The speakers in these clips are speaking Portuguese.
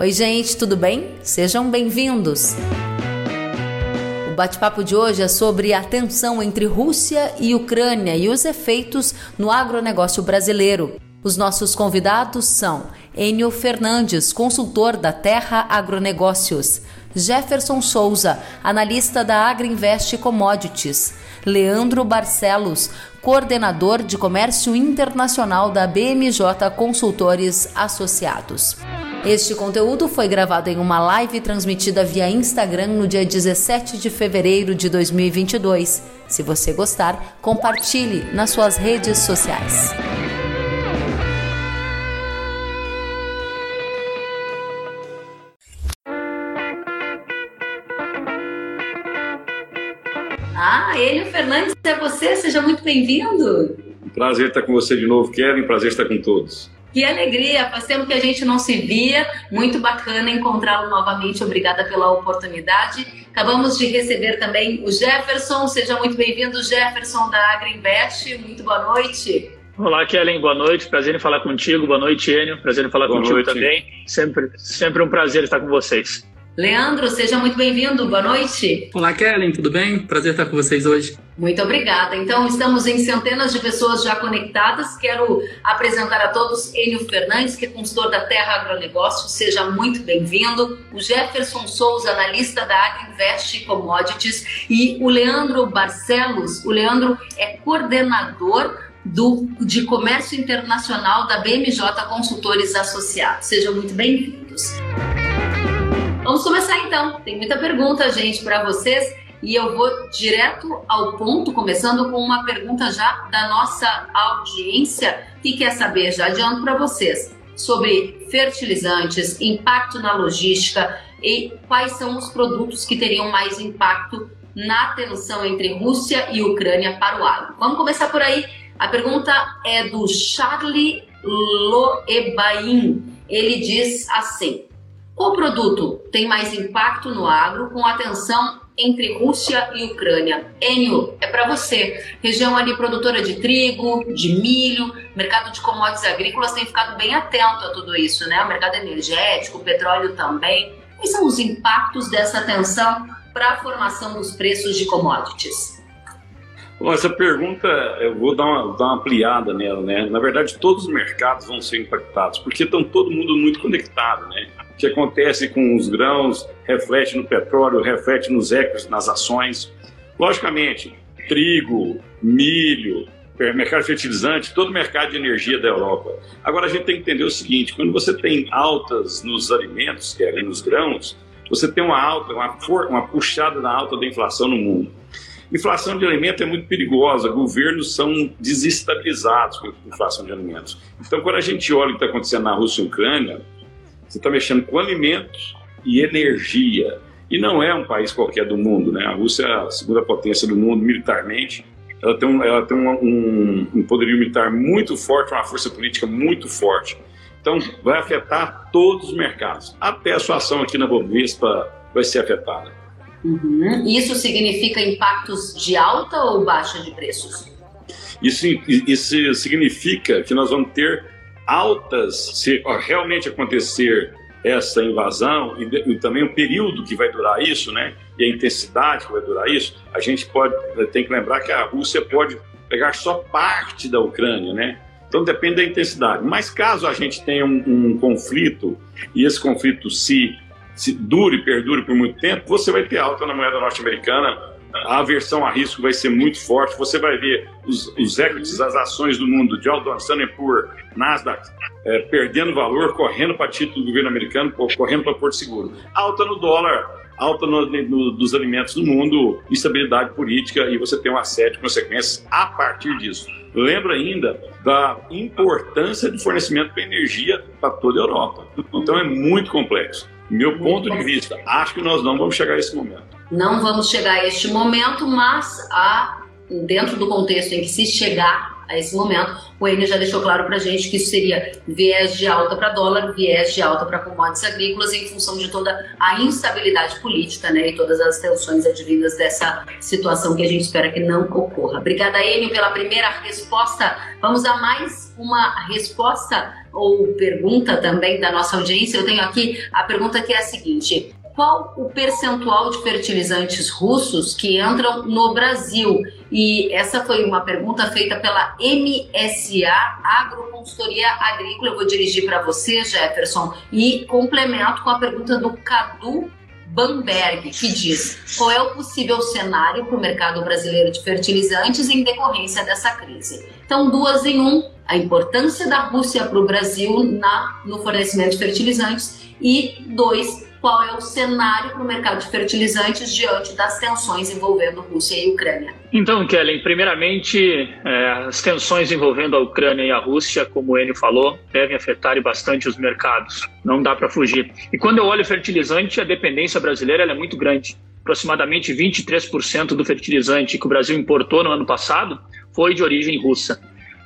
Oi, gente, tudo bem? Sejam bem-vindos. O bate-papo de hoje é sobre a tensão entre Rússia e Ucrânia e os efeitos no agronegócio brasileiro. Os nossos convidados são Enio Fernandes, consultor da Terra Agronegócios, Jefferson Souza, analista da Agriinvest Commodities, Leandro Barcelos, coordenador de comércio internacional da BMJ Consultores Associados. Este conteúdo foi gravado em uma live transmitida via Instagram no dia 17 de fevereiro de 2022. Se você gostar, compartilhe nas suas redes sociais. Ah, Enio Fernandes, é você? Seja muito bem-vindo. Prazer estar com você de novo, Kevin. Prazer estar com todos. Que alegria! Faz tempo que a gente não se via. Muito bacana encontrá-lo novamente. Obrigada pela oportunidade. Acabamos de receber também o Jefferson. Seja muito bem-vindo, Jefferson da AgriInvest. Muito boa noite. Olá, Kellen, boa noite. Prazer em falar contigo. Boa noite, Enio. Prazer em falar boa contigo noite. também. Sempre, sempre um prazer estar com vocês. Leandro, seja muito bem-vindo. Boa noite. Olá, Kellen, tudo bem? Prazer estar com vocês hoje. Muito obrigada. Então, estamos em centenas de pessoas já conectadas. Quero apresentar a todos Enio Fernandes, que é consultor da Terra Agronegócio. Seja muito bem-vindo. O Jefferson Souza, analista da Agriinvest Commodities. E o Leandro Barcelos. O Leandro é coordenador do, de Comércio Internacional da BMJ Consultores Associados. Sejam muito bem-vindos. Vamos começar então. Tem muita pergunta, gente, para vocês. E eu vou direto ao ponto, começando com uma pergunta já da nossa audiência, que quer saber, já adianto para vocês, sobre fertilizantes, impacto na logística e quais são os produtos que teriam mais impacto na tensão entre Rússia e Ucrânia para o agro. Vamos começar por aí. A pergunta é do Charlie Loebain. Ele diz assim: qual produto tem mais impacto no agro com a tensão entre Rússia e Ucrânia? Enio, é para você. Região ali produtora de trigo, de milho, mercado de commodities agrícolas tem ficado bem atento a tudo isso, né? O mercado energético, o petróleo também. Quais são os impactos dessa tensão para a formação dos preços de commodities? Bom, essa pergunta eu vou dar uma, dar uma ampliada nela, né? Na verdade, todos os mercados vão ser impactados, porque estão todo mundo muito conectado, né? Que acontece com os grãos reflete no petróleo, reflete nos ecos, nas ações. Logicamente, trigo, milho, mercado fertilizante, todo o mercado de energia da Europa. Agora a gente tem que entender o seguinte: quando você tem altas nos alimentos, que é nos grãos, você tem uma alta, uma, uma puxada na alta da inflação no mundo. Inflação de alimentos é muito perigosa, governos são desestabilizados com inflação de alimentos. Então, quando a gente olha o que está acontecendo na Rússia e Ucrânia, você está mexendo com alimentos e energia. E não é um país qualquer do mundo, né? A Rússia é a segunda potência do mundo militarmente. Ela tem, um, ela tem um, um, um poderio militar muito forte, uma força política muito forte. Então, vai afetar todos os mercados. Até a sua ação aqui na Bovespa vai ser afetada. Uhum. Isso significa impactos de alta ou baixa de preços? Isso, isso significa que nós vamos ter altas, se realmente acontecer essa invasão e, e, também o período que vai durar isso, né? E a intensidade que vai durar isso, a gente pode tem que lembrar que a Rússia pode pegar só parte da Ucrânia, né? Então depende da intensidade. Mas caso a gente tenha um, um conflito e esse conflito se, se dure, perdure por muito tempo, você vai ter alta na moeda norte-americana a aversão a risco vai ser muito forte. Você vai ver os, os equities, as ações do mundo, de Standard Poor's, Nasdaq, é, perdendo valor, correndo para título do governo americano, correndo para Porto Seguro. Alta no dólar, alta no, no, dos alimentos do mundo, instabilidade política e você tem uma série de consequências a partir disso. Lembra ainda da importância do fornecimento de energia para toda a Europa. Então é muito complexo. Meu ponto de vista, acho que nós não vamos chegar a esse momento. Não vamos chegar a este momento, mas a, dentro do contexto em que se chegar, a esse momento. O Enio já deixou claro para a gente que isso seria viés de alta para dólar, viés de alta para commodities agrícolas, em função de toda a instabilidade política né, e todas as tensões advindas dessa situação que a gente espera que não ocorra. Obrigada, Enio, pela primeira resposta. Vamos a mais uma resposta ou pergunta também da nossa audiência. Eu tenho aqui a pergunta que é a seguinte: qual o percentual de fertilizantes russos que entram no Brasil? E essa foi uma pergunta feita pela MSA Agroconsultoria Agrícola. Eu vou dirigir para você, Jefferson, e complemento com a pergunta do Cadu Bamberg, que diz qual é o possível cenário para o mercado brasileiro de fertilizantes em decorrência dessa crise. Então, duas em um, a importância da Rússia para o Brasil na, no fornecimento de fertilizantes e dois, qual é o cenário para o mercado de fertilizantes diante das tensões envolvendo Rússia e Ucrânia. Então, Kellen, primeiramente, é, as tensões envolvendo a Ucrânia e a Rússia, como o Enio falou, devem afetar bastante os mercados. Não dá para fugir. E quando eu olho fertilizante, a dependência brasileira é muito grande. Aproximadamente 23% do fertilizante que o Brasil importou no ano passado foi de origem russa.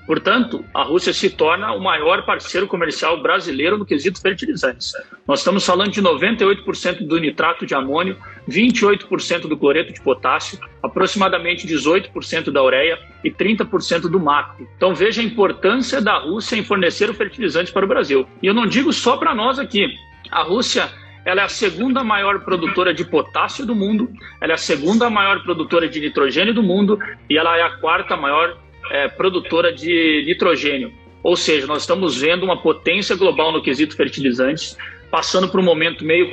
Portanto, a Rússia se torna o maior parceiro comercial brasileiro no quesito fertilizantes. Nós estamos falando de 98% do nitrato de amônio, 28% do cloreto de potássio, aproximadamente 18% da ureia e 30% do macro. Então veja a importância da Rússia em fornecer o fertilizante para o Brasil. E eu não digo só para nós aqui. A Rússia ela é a segunda maior produtora de potássio do mundo, ela é a segunda maior produtora de nitrogênio do mundo e ela é a quarta maior é, produtora de nitrogênio. Ou seja, nós estamos vendo uma potência global no quesito fertilizantes, passando por um momento meio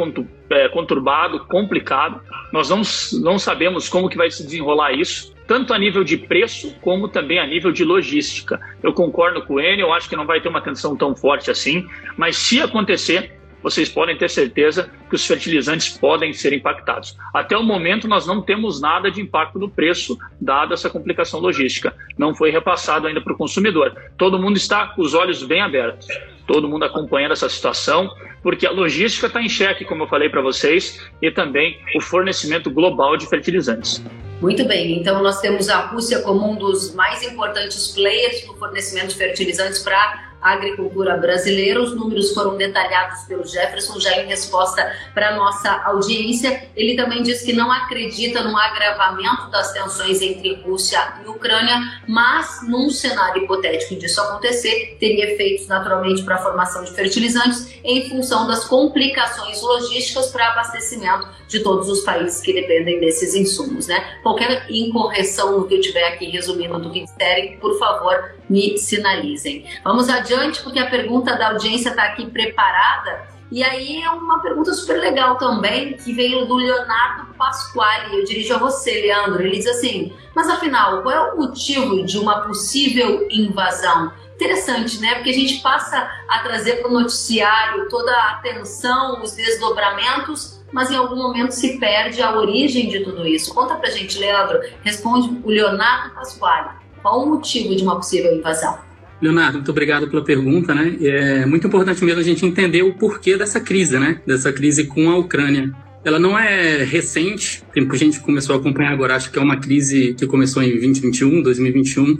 é, conturbado, complicado. Nós não, não sabemos como que vai se desenrolar isso, tanto a nível de preço como também a nível de logística. Eu concordo com Enio, eu acho que não vai ter uma tensão tão forte assim, mas se acontecer, vocês podem ter certeza que os fertilizantes podem ser impactados. Até o momento, nós não temos nada de impacto no preço, dada essa complicação logística. Não foi repassado ainda para o consumidor. Todo mundo está com os olhos bem abertos, todo mundo acompanhando essa situação, porque a logística está em xeque, como eu falei para vocês, e também o fornecimento global de fertilizantes. Muito bem, então nós temos a Rússia como um dos mais importantes players no fornecimento de fertilizantes para agricultura brasileira. Os números foram detalhados pelo Jefferson já em resposta para nossa audiência. Ele também diz que não acredita no agravamento das tensões entre Rússia e Ucrânia, mas num cenário hipotético disso acontecer, teria efeitos naturalmente para a formação de fertilizantes em função das complicações logísticas para abastecimento de todos os países que dependem desses insumos, né? Qualquer incorreção no que eu tiver aqui resumindo do que disserem, por favor, me sinalizem. Vamos adiante, porque a pergunta da audiência está aqui preparada. E aí é uma pergunta super legal também, que veio do Leonardo Pasquale. Eu dirijo a você, Leandro. Ele diz assim: Mas afinal, qual é o motivo de uma possível invasão? Interessante, né? Porque a gente passa a trazer para o noticiário toda a atenção, os desdobramentos, mas em algum momento se perde a origem de tudo isso. Conta pra gente, Leandro. Responde o Leonardo Pasquale. Qual o motivo de uma possível invasão? Leonardo, muito obrigado pela pergunta, né? É muito importante mesmo a gente entender o porquê dessa crise, né? Dessa crise com a Ucrânia. Ela não é recente, tem gente que começou a acompanhar agora, acho que é uma crise que começou em 2021, 2021,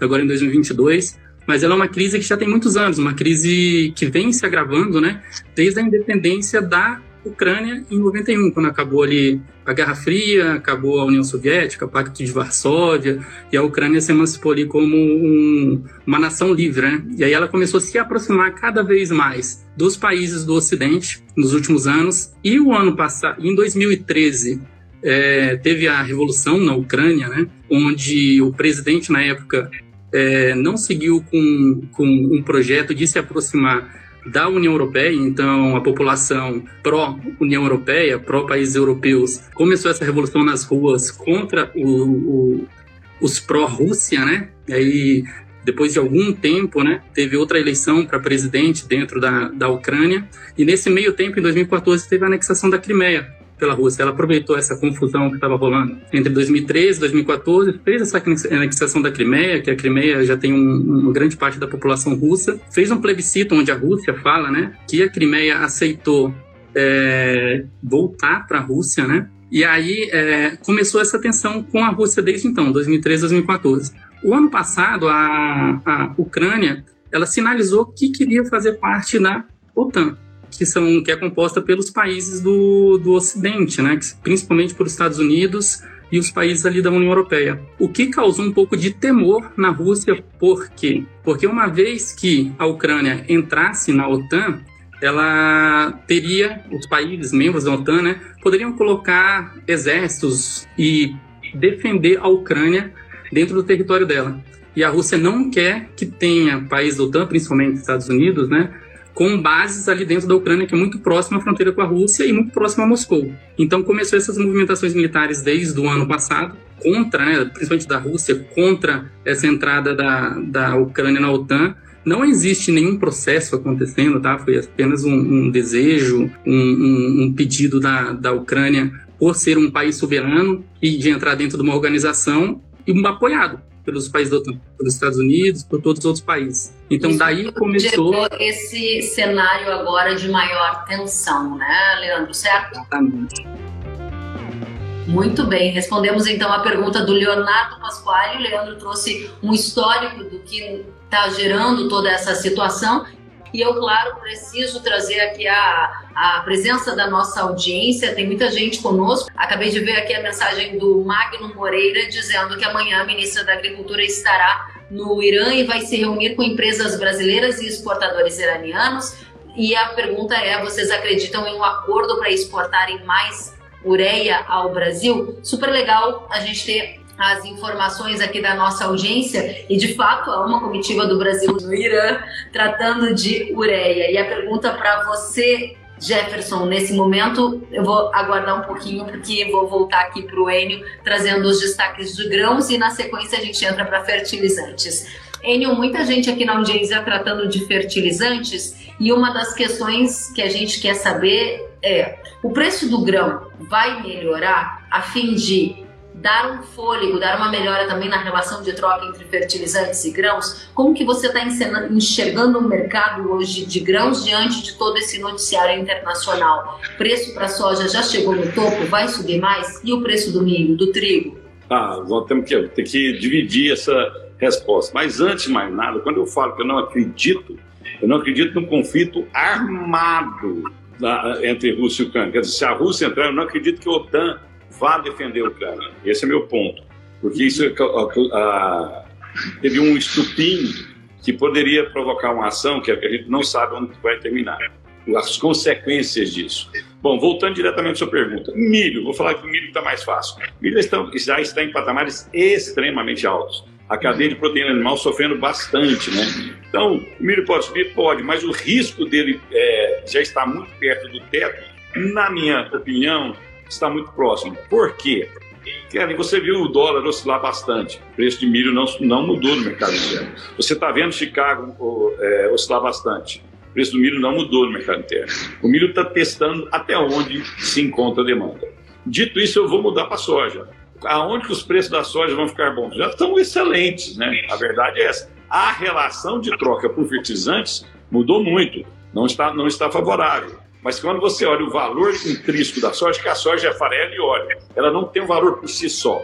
agora em 2022, mas ela é uma crise que já tem muitos anos, uma crise que vem se agravando, né? Desde a independência da Ucrânia em 91, quando acabou ali a Guerra Fria, acabou a União Soviética, o Pacto de Varsóvia, e a Ucrânia se emancipou ali como um, uma nação livre, né? E aí ela começou a se aproximar cada vez mais dos países do Ocidente nos últimos anos. E o ano passado, em 2013, é, teve a revolução na Ucrânia, né? Onde o presidente na época é, não seguiu com, com um projeto de se aproximar da União Europeia, então a população pró-União Europeia, pró-países europeus, começou essa revolução nas ruas contra o, o, os pró-Rússia, né? E aí, depois de algum tempo, né, teve outra eleição para presidente dentro da, da Ucrânia, e nesse meio tempo, em 2014, teve a anexação da Crimeia, pela Rússia. Ela aproveitou essa confusão que estava rolando entre 2013 e 2014, fez essa anexação da Crimeia, que a Crimeia já tem um, uma grande parte da população russa, fez um plebiscito onde a Rússia fala, né, que a Crimeia aceitou é, voltar para a Rússia, né? E aí é, começou essa tensão com a Rússia desde então, 2013 2014. O ano passado, a, a Ucrânia ela sinalizou que queria fazer parte da OTAN, que, são, que é composta pelos países do, do Ocidente, né? principalmente pelos Estados Unidos e os países ali da União Europeia. O que causou um pouco de temor na Rússia, por quê? Porque uma vez que a Ucrânia entrasse na OTAN, ela teria, os países membros da OTAN, né, poderiam colocar exércitos e defender a Ucrânia dentro do território dela. E a Rússia não quer que tenha países da OTAN, principalmente Estados Unidos, né, com bases ali dentro da Ucrânia, que é muito próxima à fronteira com a Rússia e muito próxima a Moscou. Então começou essas movimentações militares desde o ano passado, contra, né, principalmente da Rússia, contra essa entrada da, da Ucrânia na OTAN. Não existe nenhum processo acontecendo, tá? Foi apenas um, um desejo, um, um, um pedido da, da Ucrânia por ser um país soberano e de entrar dentro de uma organização e um apoiado pelos países da OTAN, pelos Estados Unidos, por todos os outros países. Então Isso daí começou esse cenário agora de maior tensão, né, Leandro? Certo? Exatamente. Muito bem, respondemos então a pergunta do Leonardo Pasquale. O Leandro trouxe um histórico do que está gerando toda essa situação e eu, claro, preciso trazer aqui a, a presença da nossa audiência. Tem muita gente conosco. Acabei de ver aqui a mensagem do Magno Moreira dizendo que amanhã a ministra da Agricultura estará no Irã e vai se reunir com empresas brasileiras e exportadores iranianos. E a pergunta é: vocês acreditam em um acordo para exportarem mais ureia ao Brasil? Super legal a gente ter as informações aqui da nossa audiência e de fato há uma comitiva do Brasil no Irã tratando de ureia. E a pergunta para você, Jefferson, nesse momento eu vou aguardar um pouquinho porque vou voltar aqui para o Enio trazendo os destaques de grãos e na sequência a gente entra para fertilizantes. Enio, muita gente aqui na audiência tratando de fertilizantes e uma das questões que a gente quer saber é: o preço do grão vai melhorar a fim de dar um fôlego, dar uma melhora também na relação de troca entre fertilizantes e grãos? Como que você está enxergando o mercado hoje de grãos diante de todo esse noticiário internacional? Preço para soja já chegou no topo, vai subir mais? E o preço do milho, do trigo? Ah, vamos ter que, ter que dividir essa resposta. Mas antes de mais nada, quando eu falo que eu não acredito, eu não acredito num conflito armado entre Rússia e Ucrânia. Quer dizer, se a Rússia entrar, eu não acredito que a OTAN vá defender a Ucrânia. Esse é meu ponto. Porque isso a, teve um estupim que poderia provocar uma ação que a gente não sabe onde vai terminar. As consequências disso. Bom, voltando diretamente à sua pergunta. Milho, vou falar que o milho está mais fácil. O milho já está em patamares extremamente altos. A cadeia de proteína animal sofrendo bastante, né? Então, o milho pode subir? Pode, mas o risco dele é, já está muito perto do teto, na minha opinião, está muito próximo. Por quê? Kevin, você viu o dólar oscilar bastante. O preço de milho não, não mudou no mercado interno. Você está vendo Chicago é, oscilar bastante. O preço do milho não mudou no mercado interno. O milho está testando até onde se encontra a demanda. Dito isso, eu vou mudar para a soja. Aonde que os preços da soja vão ficar bons? Já estão excelentes, né? A verdade é essa. A relação de troca por fertilizantes mudou muito. Não está, não está favorável. Mas quando você olha o valor intrínseco da soja, que a soja é farelo e óleo, ela não tem um valor por si só.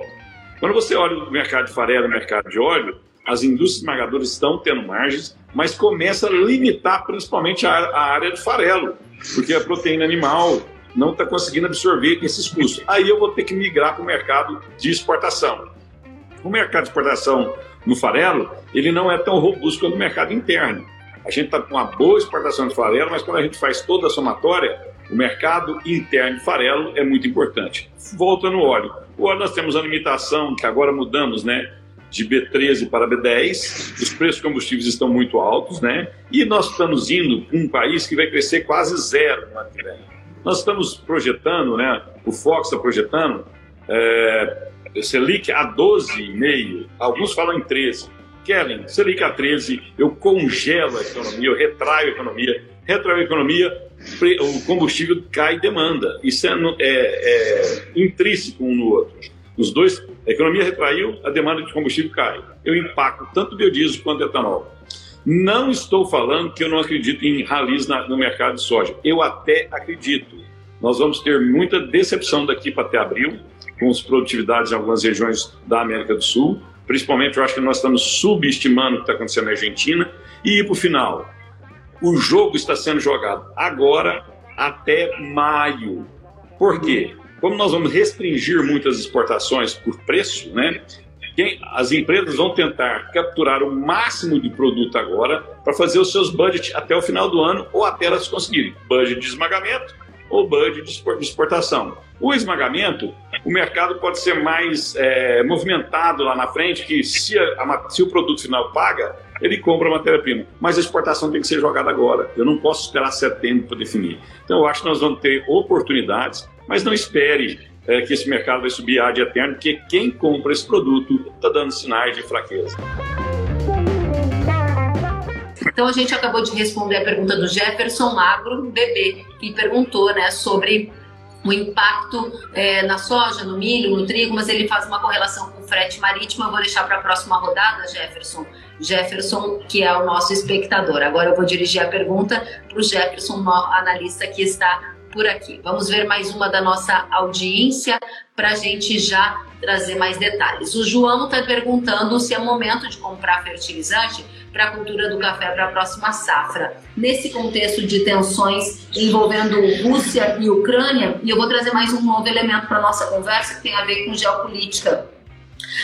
Quando você olha o mercado de farelo e o mercado de óleo, as indústrias esmagadoras estão tendo margens, mas começa a limitar principalmente a, a área de farelo, porque a proteína animal não está conseguindo absorver esses custos. Aí eu vou ter que migrar para o mercado de exportação. O mercado de exportação no farelo, ele não é tão robusto quanto o mercado interno. A gente está com uma boa exportação de farelo, mas quando a gente faz toda a somatória, o mercado interno de farelo é muito importante. Volta no óleo. O óleo nós temos a limitação, que agora mudamos, né? De B13 para B10, os preços de combustíveis estão muito altos, né? E nós estamos indo para um país que vai crescer quase zero no ano que vem. Nós estamos projetando, né? O Fox está projetando é, Selic a 12,5, alguns falam em 13. Kellen, Selic a 13, eu congelo a economia, eu retraio a economia, retraio a economia, o combustível cai demanda. Isso é, é, é intrínseco um no outro. Os dois, a economia retraiu, a demanda de combustível cai. Eu impacto tanto biodiesel quanto etanol. Não estou falando que eu não acredito em ralis no mercado de soja. Eu até acredito. Nós vamos ter muita decepção daqui para até abril, com as produtividades em algumas regiões da América do Sul Principalmente, eu acho que nós estamos subestimando o que está acontecendo na Argentina. E o final. O jogo está sendo jogado agora até maio. Por quê? Como nós vamos restringir muitas exportações por preço, né? As empresas vão tentar capturar o máximo de produto agora para fazer os seus budgets até o final do ano ou até elas conseguirem budget de esmagamento ou budget de exportação. O esmagamento, o mercado pode ser mais é, movimentado lá na frente, que se, a, se o produto final paga, ele compra a matéria-prima. Mas a exportação tem que ser jogada agora. Eu não posso esperar setembro para definir. Então, eu acho que nós vamos ter oportunidades, mas não espere é, que esse mercado vai subir ad eterno, porque quem compra esse produto está dando sinais de fraqueza. Então a gente acabou de responder a pergunta do Jefferson Magro, bebê, que perguntou né, sobre o impacto é, na soja, no milho, no trigo, mas ele faz uma correlação com o frete marítimo. Eu vou deixar para a próxima rodada, Jefferson. Jefferson, que é o nosso espectador. Agora eu vou dirigir a pergunta para o Jefferson, analista que está por aqui. Vamos ver mais uma da nossa audiência para a gente já trazer mais detalhes. O João está perguntando se é momento de comprar fertilizante para a cultura do café para a próxima safra. Nesse contexto de tensões envolvendo Rússia e Ucrânia, e eu vou trazer mais um novo elemento para nossa conversa que tem a ver com geopolítica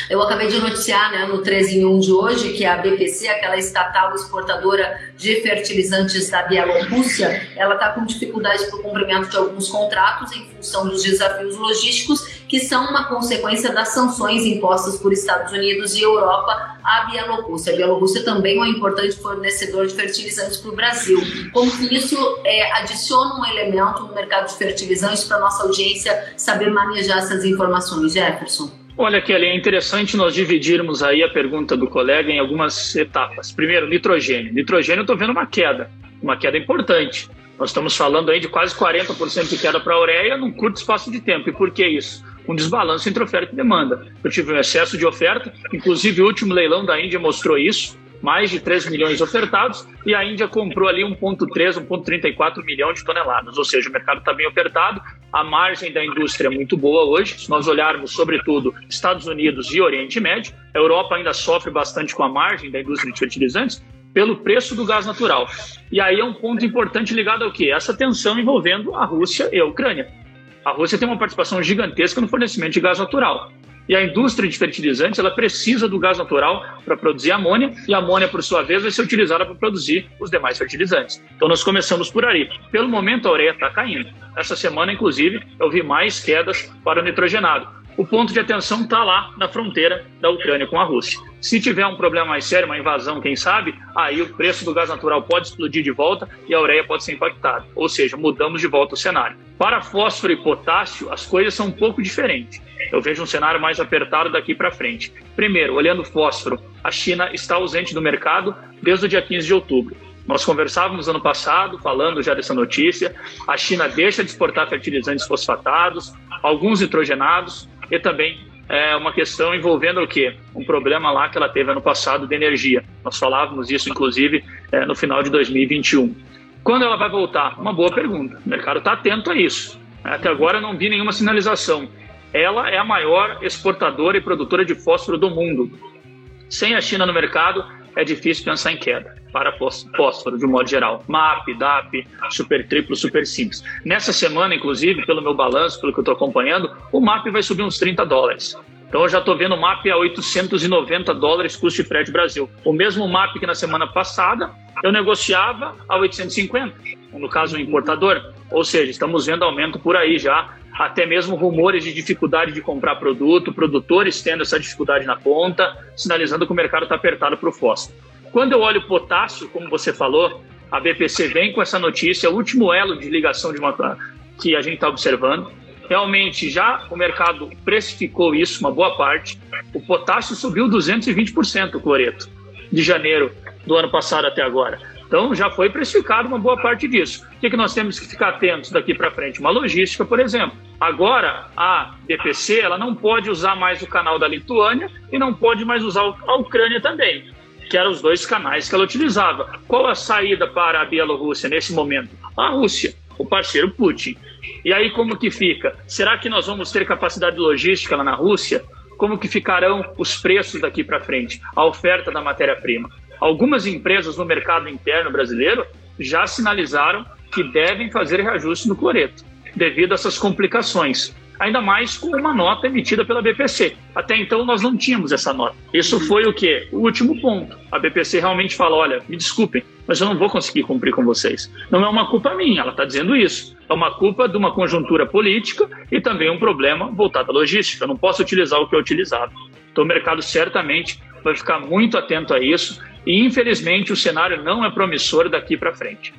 eu acabei de noticiar né, no 13 em 1 de hoje que a BPC, aquela estatal exportadora de fertilizantes da Bielorrússia, ela está com dificuldades para o cumprimento de alguns contratos em função dos desafios logísticos que são uma consequência das sanções impostas por Estados Unidos e Europa à Bielorrússia. A Bielorrússia também é um importante fornecedor de fertilizantes para o Brasil. Como que isso é, adiciona um elemento no mercado de fertilizantes para nossa audiência saber manejar essas informações, Jefferson? Olha, Kelly, é interessante nós dividirmos aí a pergunta do colega em algumas etapas. Primeiro, nitrogênio. Nitrogênio eu estou vendo uma queda, uma queda importante. Nós estamos falando aí de quase 40% de queda para a ureia num curto espaço de tempo. E por que isso? Um desbalanço entre oferta e demanda. Eu tive um excesso de oferta, inclusive o último leilão da Índia mostrou isso mais de 3 milhões ofertados e a Índia comprou ali 1,3, 1,34 milhão de toneladas, ou seja, o mercado está bem ofertado, a margem da indústria é muito boa hoje. Se nós olharmos, sobretudo, Estados Unidos e Oriente Médio, a Europa ainda sofre bastante com a margem da indústria de fertilizantes pelo preço do gás natural. E aí é um ponto importante ligado ao que? Essa tensão envolvendo a Rússia e a Ucrânia. A Rússia tem uma participação gigantesca no fornecimento de gás natural. E a indústria de fertilizantes ela precisa do gás natural para produzir amônia, e a amônia, por sua vez, vai ser utilizada para produzir os demais fertilizantes. Então, nós começamos por aí. Pelo momento, a ureia está caindo. Essa semana, inclusive, eu vi mais quedas para o nitrogenado. O ponto de atenção está lá na fronteira da Ucrânia com a Rússia. Se tiver um problema mais sério, uma invasão, quem sabe, aí o preço do gás natural pode explodir de volta e a ureia pode ser impactada. Ou seja, mudamos de volta o cenário. Para fósforo e potássio, as coisas são um pouco diferentes eu vejo um cenário mais apertado daqui para frente. Primeiro, olhando fósforo, a China está ausente do mercado desde o dia 15 de outubro. Nós conversávamos ano passado, falando já dessa notícia. A China deixa de exportar fertilizantes fosfatados, alguns nitrogenados e também é uma questão envolvendo o quê? Um problema lá que ela teve ano passado de energia. Nós falávamos isso, inclusive, é, no final de 2021. Quando ela vai voltar? Uma boa pergunta. O mercado está atento a isso. Até agora não vi nenhuma sinalização ela é a maior exportadora e produtora de fósforo do mundo. Sem a China no mercado, é difícil pensar em queda para fósforo, de um modo geral. MAP, DAP, super triplo, super simples. Nessa semana, inclusive, pelo meu balanço, pelo que eu estou acompanhando, o MAP vai subir uns 30 dólares. Então eu já estou vendo o MAP a 890 dólares custo de frete Brasil. O mesmo MAP que na semana passada eu negociava a 850, no caso o importador. Ou seja, estamos vendo aumento por aí já até mesmo rumores de dificuldade de comprar produto, produtores tendo essa dificuldade na ponta, sinalizando que o mercado está apertado para o fósforo. Quando eu olho potássio, como você falou, a BPC vem com essa notícia, o último elo de ligação de uma, que a gente está observando. Realmente, já o mercado precificou isso, uma boa parte. O potássio subiu 220%, Cloreto, de janeiro do ano passado até agora. Então já foi precificado uma boa parte disso. O que, que nós temos que ficar atentos daqui para frente? Uma logística, por exemplo. Agora a DPC ela não pode usar mais o canal da Lituânia e não pode mais usar a Ucrânia também, que eram os dois canais que ela utilizava. Qual a saída para a Bielorrússia nesse momento? A Rússia, o parceiro Putin. E aí como que fica? Será que nós vamos ter capacidade logística lá na Rússia? como que ficarão os preços daqui para frente, a oferta da matéria-prima. Algumas empresas no mercado interno brasileiro já sinalizaram que devem fazer reajuste no cloreto, devido a essas complicações ainda mais com uma nota emitida pela BPC. Até então nós não tínhamos essa nota. Isso foi o que? O último ponto. A BPC realmente fala: olha, me desculpem, mas eu não vou conseguir cumprir com vocês. Não é uma culpa minha, ela está dizendo isso. É uma culpa de uma conjuntura política e também um problema voltado à logística. Eu não posso utilizar o que é utilizado. Então o mercado certamente vai ficar muito atento a isso e infelizmente o cenário não é promissor daqui para frente.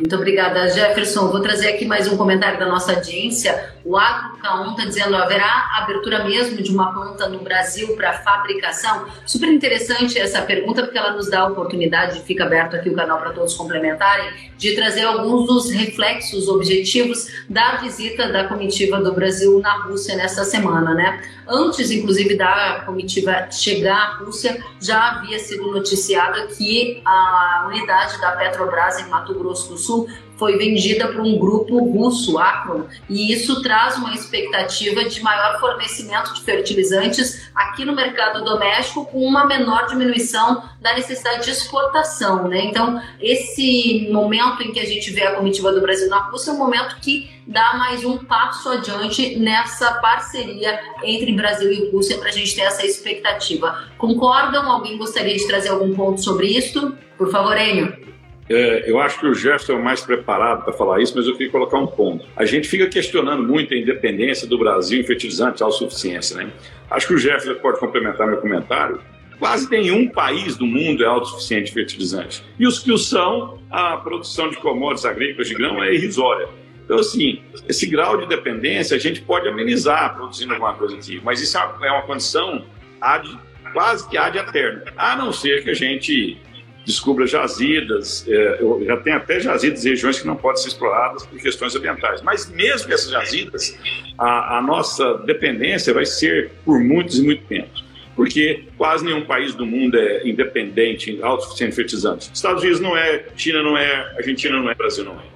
Muito obrigada, Jefferson. Vou trazer aqui mais um comentário da nossa audiência. O Agro K1 está dizendo: haverá abertura mesmo de uma planta no Brasil para fabricação? Super interessante essa pergunta, porque ela nos dá a oportunidade, fica aberto aqui o canal para todos complementarem, de trazer alguns dos reflexos objetivos da visita da comitiva do Brasil na Rússia nesta semana, né? Antes, inclusive, da comitiva chegar à Rússia, já havia sido noticiado que a unidade da Petrobras em Mato Grosso do Sul foi vendida para um grupo russo, Acron, e isso traz uma expectativa de maior fornecimento de fertilizantes aqui no mercado doméstico, com uma menor diminuição da necessidade de exportação. Né? Então, esse momento em que a gente vê a comitiva do Brasil na Rússia é um momento que dá mais um passo adiante nessa parceria entre Brasil e Rússia para a gente ter essa expectativa. Concordam? Alguém gostaria de trazer algum ponto sobre isso? Por favor, Enio. É, eu acho que o Jefferson é o mais preparado para falar isso, mas eu queria colocar um ponto. A gente fica questionando muito a independência do Brasil em fertilizantes, autossuficiência, né? Acho que o Jefferson pode complementar meu comentário. Quase nenhum país do mundo é autossuficiente em fertilizantes. E os que o são, a produção de commodities agrícolas de grão é irrisória. Então, assim, esse grau de dependência a gente pode amenizar produzindo alguma coisa aqui, mas isso é uma condição ad, quase que ad eterno, a não ser que a gente descubra jazidas, é, já tem até jazidas em regiões que não podem ser exploradas por questões ambientais. Mas mesmo essas jazidas, a, a nossa dependência vai ser por muitos e muito tempo. Porque quase nenhum país do mundo é independente, autossuficiente em fertilizantes. Estados Unidos não é, China não é, Argentina não é, Brasil não é.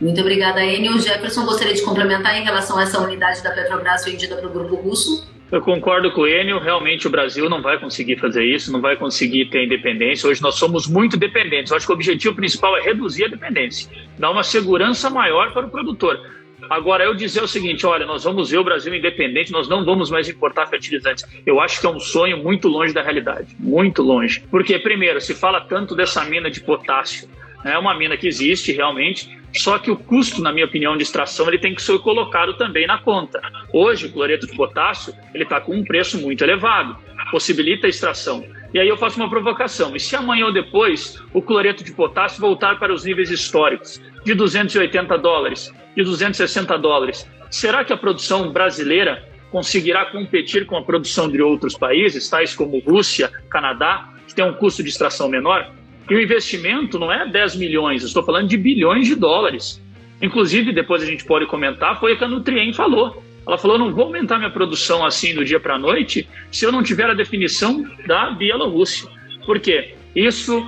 Muito obrigada, Enio. Jefferson, gostaria de complementar em relação a essa unidade da Petrobras vendida para o grupo russo? Eu concordo com o Enio, realmente o Brasil não vai conseguir fazer isso, não vai conseguir ter independência. Hoje nós somos muito dependentes. Eu acho que o objetivo principal é reduzir a dependência, dar uma segurança maior para o produtor. Agora, eu dizer o seguinte: olha, nós vamos ver o Brasil independente, nós não vamos mais importar fertilizantes. Eu acho que é um sonho muito longe da realidade, muito longe. Porque, primeiro, se fala tanto dessa mina de potássio, é uma mina que existe realmente, só que o custo, na minha opinião, de extração ele tem que ser colocado também na conta. Hoje, o cloreto de potássio ele está com um preço muito elevado, possibilita a extração. E aí eu faço uma provocação. E se amanhã ou depois o cloreto de potássio voltar para os níveis históricos, de 280 dólares, de 260 dólares, será que a produção brasileira conseguirá competir com a produção de outros países, tais como Rússia, Canadá, que tem um custo de extração menor? E o investimento não é 10 milhões, estou falando de bilhões de dólares. Inclusive, depois a gente pode comentar, foi o que a Nutrien falou. Ela falou: não vou aumentar minha produção assim do dia para a noite se eu não tiver a definição da Bielorrússia. Por quê? Isso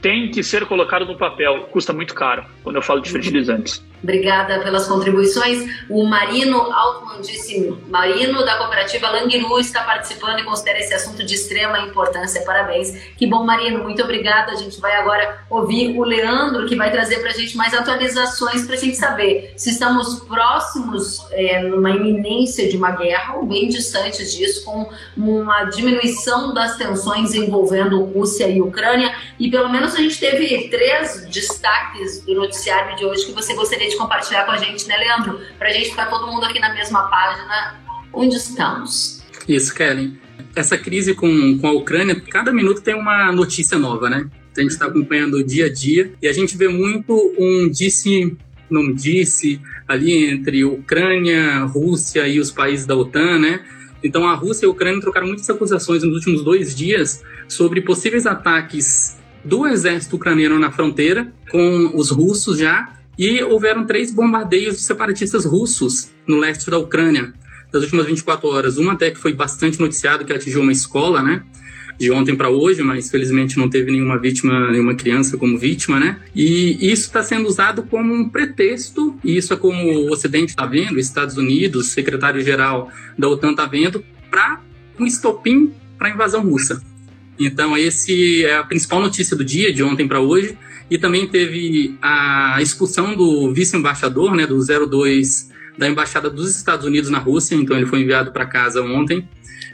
tem que ser colocado no papel, custa muito caro quando eu falo de fertilizantes. Obrigada pelas contribuições. O Marino Altman disse: Marino da cooperativa Langiru está participando e considera esse assunto de extrema importância. Parabéns. Que bom, Marino. Muito obrigada. A gente vai agora ouvir o Leandro, que vai trazer para a gente mais atualizações para a gente saber se estamos próximos é, numa iminência de uma guerra ou bem distantes disso, com uma diminuição das tensões envolvendo Rússia e Ucrânia. E pelo menos a gente teve três destaques do noticiário de hoje que você gostaria de compartilhar com a gente, né, Leandro? Para a gente ficar todo mundo aqui na mesma página onde estamos. Isso, Kellen. Essa crise com, com a Ucrânia, cada minuto tem uma notícia nova, né? A gente está acompanhando o dia a dia e a gente vê muito um disse não disse ali entre Ucrânia, Rússia e os países da OTAN, né? Então a Rússia e a Ucrânia trocaram muitas acusações nos últimos dois dias sobre possíveis ataques do exército ucraniano na fronteira com os russos já e houveram três bombardeios de separatistas russos no leste da Ucrânia das últimas 24 horas. Uma até que foi bastante noticiado, que atingiu uma escola, né? de ontem para hoje, mas felizmente não teve nenhuma vítima, nenhuma criança como vítima, né? E isso está sendo usado como um pretexto, e isso é como o Ocidente está vendo, Estados Unidos, secretário-geral da OTAN está vendo, para um estopim para a invasão russa. Então, esse é a principal notícia do dia, de ontem para hoje. E também teve a expulsão do vice-embaixador, né, do 02 da Embaixada dos Estados Unidos na Rússia. Então, ele foi enviado para casa ontem.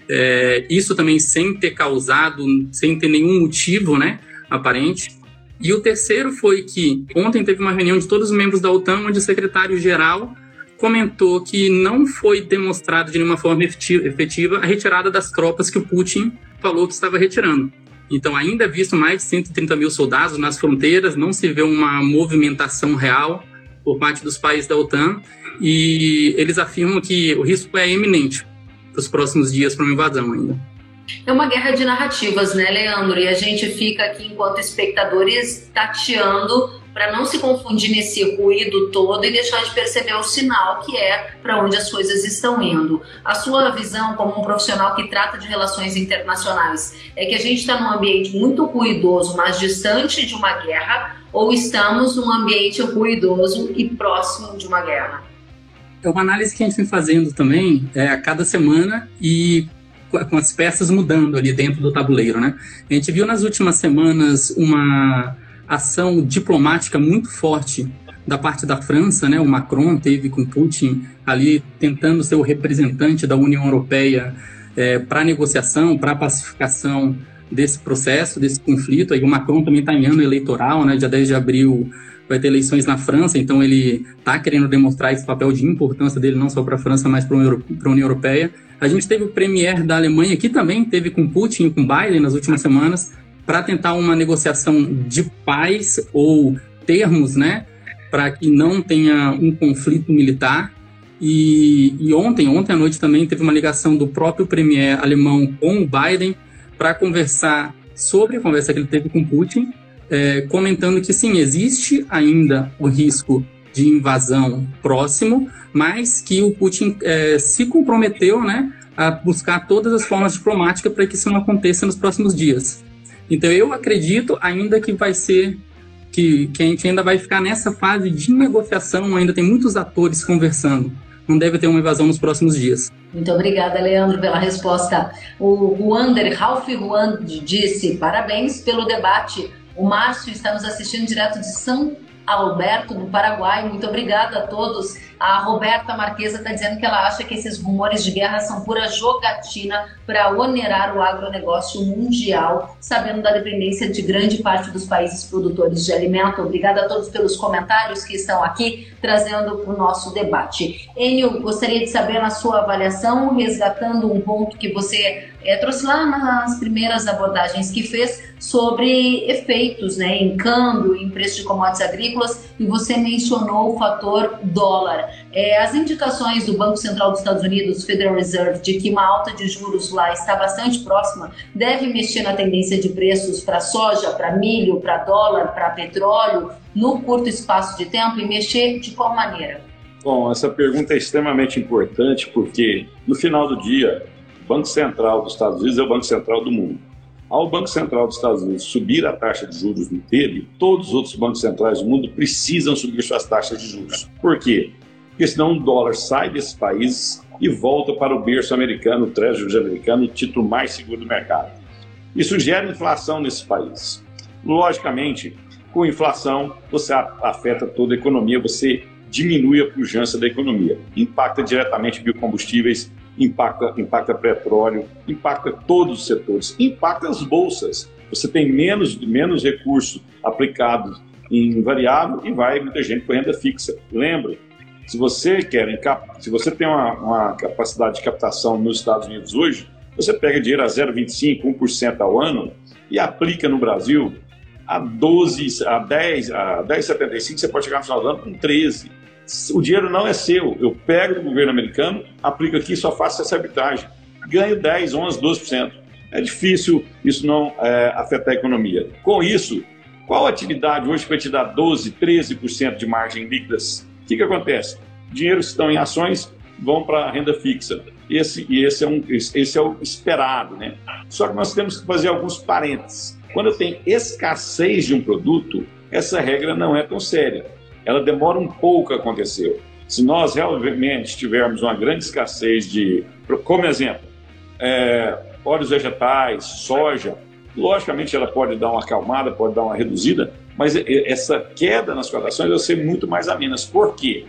É, isso também sem ter causado, sem ter nenhum motivo né, aparente. E o terceiro foi que ontem teve uma reunião de todos os membros da OTAN, onde o secretário-geral comentou que não foi demonstrado de nenhuma forma efetiva a retirada das tropas que o Putin falou que estava retirando. Então, ainda é visto mais de 130 mil soldados nas fronteiras, não se vê uma movimentação real por parte dos países da OTAN e eles afirmam que o risco é iminente para os próximos dias para uma invasão ainda. É uma guerra de narrativas, né, Leandro? E a gente fica aqui enquanto espectadores tateando para não se confundir nesse ruído todo e deixar de perceber o sinal que é para onde as coisas estão indo. A sua visão como um profissional que trata de relações internacionais é que a gente está num ambiente muito ruidoso, mas distante de uma guerra, ou estamos num ambiente ruidoso e próximo de uma guerra? É uma análise que a gente vem fazendo também é, a cada semana e com as peças mudando ali dentro do tabuleiro, né? A gente viu nas últimas semanas uma ação diplomática muito forte da parte da França, né? O Macron teve com Putin ali tentando ser o representante da União Europeia é, para negociação, para pacificação desse processo, desse conflito. Aí o Macron também está em ano eleitoral, né? Dia 10 de abril vai ter eleições na França, então ele está querendo demonstrar esse papel de importância dele não só para a França, mas para a União Europeia. A gente teve o premier da Alemanha que também teve com Putin com Biden nas últimas semanas, para tentar uma negociação de paz ou termos, né, para que não tenha um conflito militar. E, e, ontem, ontem à noite também teve uma ligação do próprio premier alemão com o Biden para conversar sobre a conversa que ele teve com Putin, é, comentando que sim, existe ainda o risco de invasão próximo, mas que o Putin é, se comprometeu, né, a buscar todas as formas diplomáticas para que isso não aconteça nos próximos dias. Então eu acredito ainda que vai ser que, que a gente ainda vai ficar nessa fase de negociação, ainda tem muitos atores conversando. Não deve ter uma invasão nos próximos dias. Muito obrigada, Leandro, pela resposta. O Wander, Ralph Juan disse: parabéns pelo debate. O Márcio está nos assistindo direto de São Alberto, do Paraguai. Muito obrigada a todos. A Roberta Marquesa está dizendo que ela acha que esses rumores de guerra são pura jogatina para onerar o agronegócio mundial, sabendo da dependência de grande parte dos países produtores de alimento. Obrigada a todos pelos comentários que estão aqui trazendo o nosso debate. Enio, gostaria de saber na sua avaliação, resgatando um ponto que você é, trouxe lá nas primeiras abordagens que fez sobre efeitos né, em câmbio, em preço de commodities agrícolas, e você mencionou o fator dólar. É, as indicações do Banco Central dos Estados Unidos, Federal Reserve, de que uma alta de juros lá está bastante próxima, deve mexer na tendência de preços para soja, para milho, para dólar, para petróleo, no curto espaço de tempo e mexer de qual maneira? Bom, essa pergunta é extremamente importante porque, no final do dia, o Banco Central dos Estados Unidos é o Banco Central do mundo. Ao Banco Central dos Estados Unidos subir a taxa de juros dele, todos os outros bancos centrais do mundo precisam subir suas taxas de juros. Por quê? Porque senão o dólar sai desses países e volta para o berço americano, o Treasury americano, o título mais seguro do mercado. Isso gera inflação nesses países. Logicamente, com inflação, você afeta toda a economia, você diminui a pujança da economia, impacta diretamente biocombustíveis, impacta, impacta petróleo, impacta todos os setores, impacta as bolsas. Você tem menos, menos recurso aplicado em variável e vai muita gente com renda fixa. Lembre, se você quer, se você tem uma, uma capacidade de captação nos Estados Unidos hoje, você pega dinheiro a 0,25, 1% ao ano e aplica no Brasil a 12, a 10, a 10,75, você pode chegar no final do ano com 13 o dinheiro não é seu. Eu pego do governo americano, aplico aqui e só faço essa arbitragem. Ganho 10, 11, 12%. É difícil isso não é, afetar a economia. Com isso, qual atividade hoje vai te dar 12, 13% de margem líquidas? O que, que acontece? Dinheiros que estão em ações vão para a renda fixa. esse, e esse é, um, esse é o esperado. Né? Só que nós temos que fazer alguns parênteses. Quando tenho escassez de um produto, essa regra não é tão séria. Ela demora um pouco a acontecer. Se nós realmente tivermos uma grande escassez de, como exemplo, é, óleos vegetais, soja, logicamente ela pode dar uma acalmada, pode dar uma reduzida, mas essa queda nas cotações vai ser muito mais amenas. Por quê?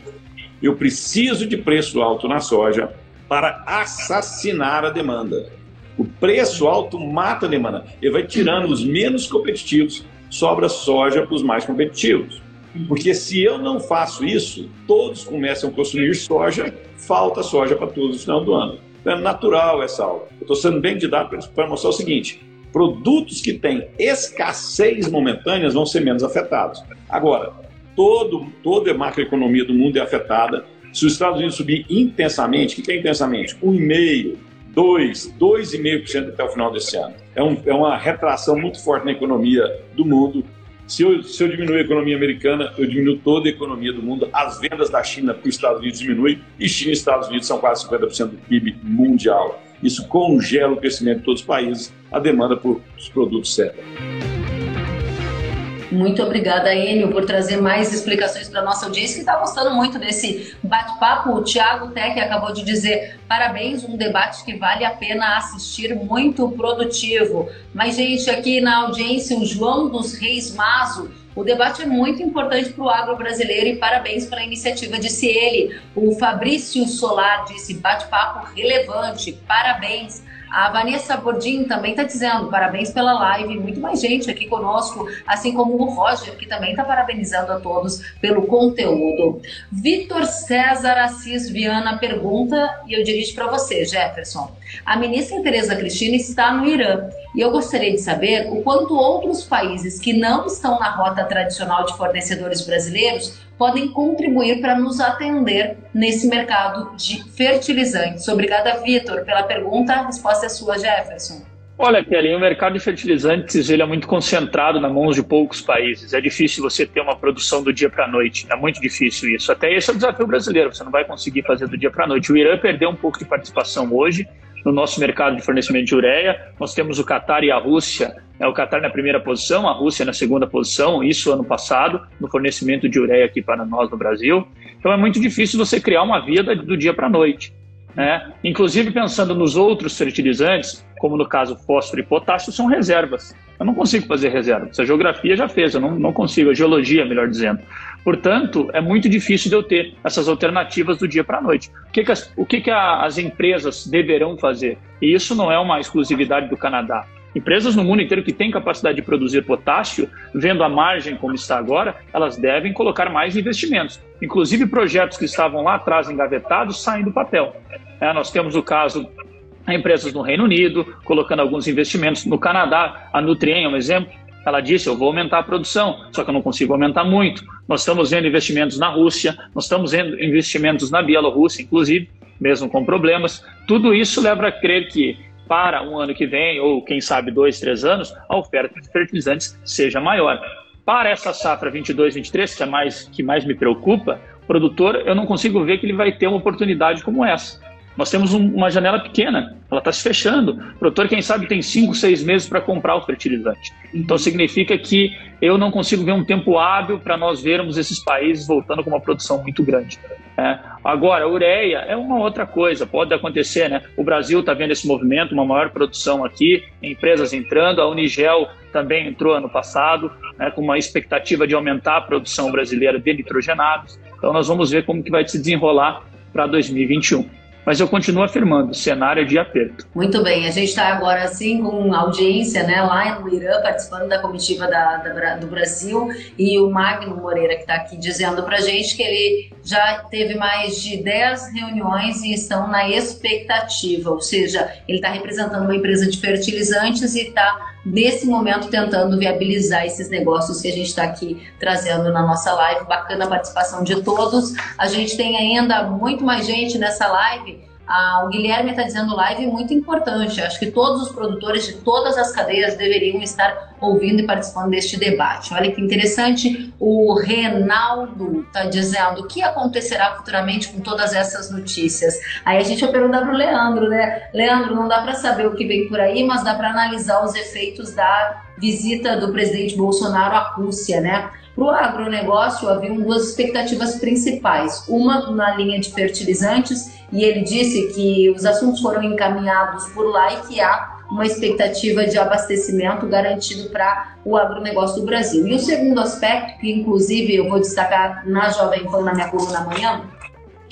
Eu preciso de preço alto na soja para assassinar a demanda. O preço alto mata a demanda. Ele vai tirando os menos competitivos, sobra soja para os mais competitivos. Porque se eu não faço isso, todos começam a consumir soja, falta soja para todos no final do ano. Então, é natural essa aula. Eu estou sendo bem didático para mostrar o seguinte: produtos que têm escassez momentâneas vão ser menos afetados. Agora, todo, toda a macroeconomia do mundo é afetada. Se os Estados Unidos subir intensamente, o que é intensamente? 1,5%, 2%, 2,5% até o final desse ano. É, um, é uma retração muito forte na economia do mundo se eu, se eu diminuir a economia americana, eu diminuo toda a economia do mundo. As vendas da China para os Estados Unidos diminuem e China e Estados Unidos são quase 50% do PIB mundial. Isso congela o crescimento de todos os países, a demanda por os produtos certos. Muito obrigada, Enio, por trazer mais explicações para nossa audiência que está gostando muito desse bate-papo. O Thiago Tec acabou de dizer parabéns, um debate que vale a pena assistir, muito produtivo. Mas, gente, aqui na audiência, o João dos Reis Mazo o debate é muito importante para o agro brasileiro e parabéns pela iniciativa, disse ele. O Fabrício Solar disse bate-papo relevante, parabéns. A Vanessa Bordim também está dizendo parabéns pela live, muito mais gente aqui conosco, assim como o Roger, que também está parabenizando a todos pelo conteúdo. Vitor César Assis Viana pergunta, e eu dirijo para você, Jefferson. A ministra Tereza Cristina está no Irã e eu gostaria de saber o quanto outros países que não estão na rota tradicional de fornecedores brasileiros podem contribuir para nos atender nesse mercado de fertilizantes. Obrigada, Vitor, pela pergunta. A resposta é sua, Jefferson. Olha, Kelly, o mercado de fertilizantes ele é muito concentrado nas mãos de poucos países. É difícil você ter uma produção do dia para a noite. É muito difícil isso. Até esse é o desafio brasileiro. Você não vai conseguir fazer do dia para a noite. O Irã perdeu um pouco de participação hoje no nosso mercado de fornecimento de ureia. Nós temos o Catar e a Rússia. É, o Catar na primeira posição, a Rússia na segunda posição, isso ano passado, no fornecimento de ureia aqui para nós no Brasil. Então é muito difícil você criar uma via do dia para a noite. Né? Inclusive, pensando nos outros fertilizantes, como no caso fósforo e potássio, são reservas. Eu não consigo fazer reservas. A geografia já fez, eu não, não consigo, a geologia, melhor dizendo. Portanto, é muito difícil de eu ter essas alternativas do dia para a noite. O que, que, as, o que, que a, as empresas deverão fazer? E isso não é uma exclusividade do Canadá. Empresas no mundo inteiro que têm capacidade de produzir potássio, vendo a margem como está agora, elas devem colocar mais investimentos. Inclusive projetos que estavam lá atrás engavetados saem do papel. É, nós temos o caso empresas no Reino Unido colocando alguns investimentos. No Canadá, a Nutrien é um exemplo. Ela disse: Eu vou aumentar a produção, só que eu não consigo aumentar muito. Nós estamos vendo investimentos na Rússia, nós estamos vendo investimentos na Bielorrússia, inclusive, mesmo com problemas. Tudo isso leva a crer que para um ano que vem, ou quem sabe dois, três anos, a oferta de fertilizantes seja maior. Para essa safra 22-23, que é mais que mais me preocupa, produtor, eu não consigo ver que ele vai ter uma oportunidade como essa. Nós temos um, uma janela pequena, ela está se fechando. O produtor, quem sabe, tem cinco, seis meses para comprar o fertilizante. Então, significa que eu não consigo ver um tempo hábil para nós vermos esses países voltando com uma produção muito grande. É. Agora, a ureia é uma outra coisa, pode acontecer, né? O Brasil está vendo esse movimento, uma maior produção aqui, empresas entrando, a Unigel também entrou ano passado, né, com uma expectativa de aumentar a produção brasileira de nitrogenados. Então, nós vamos ver como que vai se desenrolar para 2021 mas eu continuo afirmando, cenário de aperto. Muito bem, a gente está agora assim com audiência né, lá no Irã, participando da comitiva da, da, do Brasil, e o Magno Moreira que está aqui dizendo para gente que ele já teve mais de 10 reuniões e estão na expectativa, ou seja, ele está representando uma empresa de fertilizantes e está nesse momento tentando viabilizar esses negócios que a gente está aqui trazendo na nossa live. Bacana a participação de todos. A gente tem ainda muito mais gente nessa live. Ah, o Guilherme está dizendo live muito importante. Acho que todos os produtores de todas as cadeias deveriam estar ouvindo e participando deste debate. Olha que interessante. O Renaldo está dizendo o que acontecerá futuramente com todas essas notícias. Aí a gente vai perguntar para o Leandro, né? Leandro, não dá para saber o que vem por aí, mas dá para analisar os efeitos da visita do presidente Bolsonaro à Rússia, né? Para o agronegócio, haviam duas expectativas principais. Uma na linha de fertilizantes, e ele disse que os assuntos foram encaminhados por lá e que há uma expectativa de abastecimento garantido para o agronegócio do Brasil. E o segundo aspecto, que inclusive eu vou destacar na Jovem Pan na minha coluna amanhã,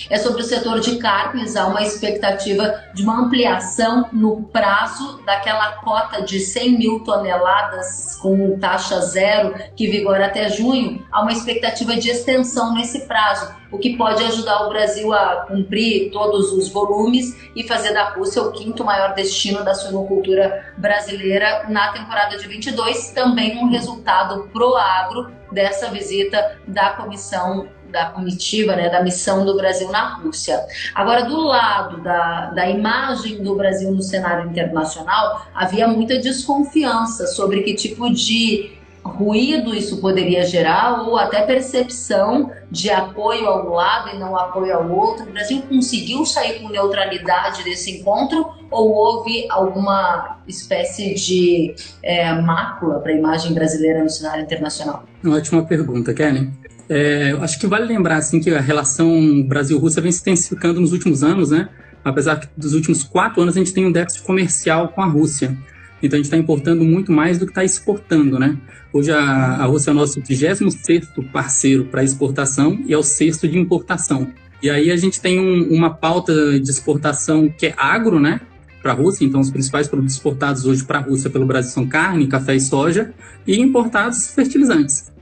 é sobre o setor de carnes. Há uma expectativa de uma ampliação no prazo daquela cota de 100 mil toneladas com taxa zero que vigora até junho. Há uma expectativa de extensão nesse prazo, o que pode ajudar o Brasil a cumprir todos os volumes e fazer da Rússia o quinto maior destino da suinocultura brasileira na temporada de 22. Também um resultado pro agro dessa visita da comissão da comitiva, né, da missão do Brasil na Rússia. Agora, do lado da, da imagem do Brasil no cenário internacional, havia muita desconfiança sobre que tipo de ruído isso poderia gerar ou até percepção de apoio a um lado e não apoio ao outro. O Brasil conseguiu sair com neutralidade desse encontro ou houve alguma espécie de é, mácula para a imagem brasileira no cenário internacional? Ótima pergunta, Kelly. É, acho que vale lembrar assim que a relação Brasil-Rússia vem se intensificando nos últimos anos, né? Apesar que dos últimos quatro anos a gente tem um déficit comercial com a Rússia. Então a gente está importando muito mais do que está exportando, né? Hoje a, a Rússia é o nosso 36 parceiro para exportação e é o sexto de importação. E aí a gente tem um, uma pauta de exportação que é agro, né? Para a Rússia, então os principais produtos exportados hoje para a Rússia pelo Brasil são carne, café e soja, e importados fertilizantes.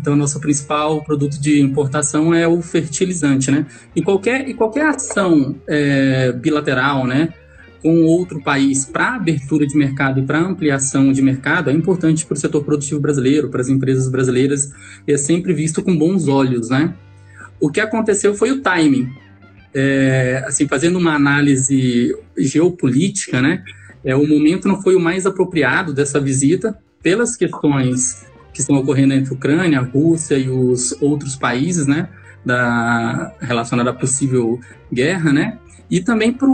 Então, nosso principal produto de importação é o fertilizante, né? E qualquer, e qualquer ação é, bilateral, né, com outro país para abertura de mercado e para ampliação de mercado é importante para o setor produtivo brasileiro, para as empresas brasileiras, e é sempre visto com bons olhos, né? O que aconteceu foi o timing. É, assim, fazendo uma análise geopolítica, né? É, o momento não foi o mais apropriado dessa visita pelas questões que estão ocorrendo entre a Ucrânia, a Rússia e os outros países, né, da, relacionada à possível guerra, né, e também para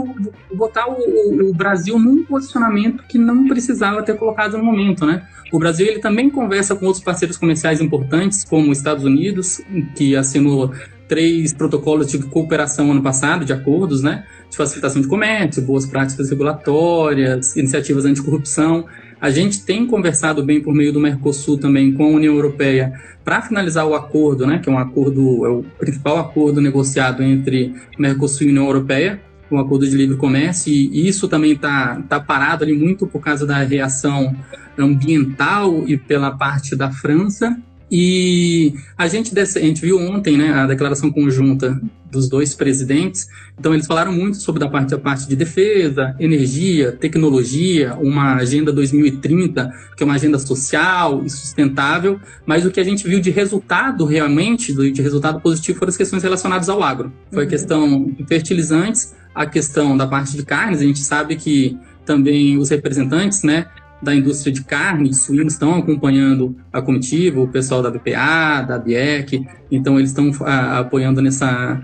botar o, o, Brasil num posicionamento que não precisava ter colocado no momento, né. O Brasil ele também conversa com outros parceiros comerciais importantes, como os Estados Unidos, que assinou três protocolos de cooperação ano passado, de acordos, né, de facilitação de comércio, boas práticas regulatórias, iniciativas anticorrupção. A gente tem conversado bem por meio do Mercosul também com a União Europeia para finalizar o acordo, né, que é um acordo, é o principal acordo negociado entre Mercosul e União Europeia, um acordo de livre comércio, e isso também está tá parado ali muito por causa da reação ambiental e pela parte da França. E a gente, a gente viu ontem né, a declaração conjunta dos dois presidentes. Então, eles falaram muito sobre a parte, a parte de defesa, energia, tecnologia, uma agenda 2030, que é uma agenda social e sustentável. Mas o que a gente viu de resultado realmente, de resultado positivo, foram as questões relacionadas ao agro. Foi uhum. a questão de fertilizantes, a questão da parte de carnes. A gente sabe que também os representantes, né, da indústria de carne suínos estão acompanhando a comitiva, o pessoal da BPA, da BIEC, então eles estão a, apoiando nessa,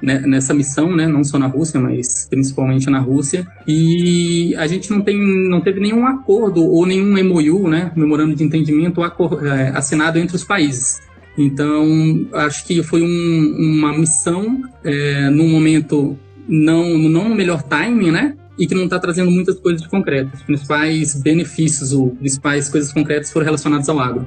né, nessa missão, né, não só na Rússia, mas principalmente na Rússia. E a gente não, tem, não teve nenhum acordo ou nenhum MOU, né, memorando de entendimento é, assinado entre os países. Então, acho que foi um, uma missão é, num momento não, não no melhor timing, né? E que não está trazendo muitas coisas concretas. Os principais benefícios, ou principais coisas concretas foram relacionadas ao agro.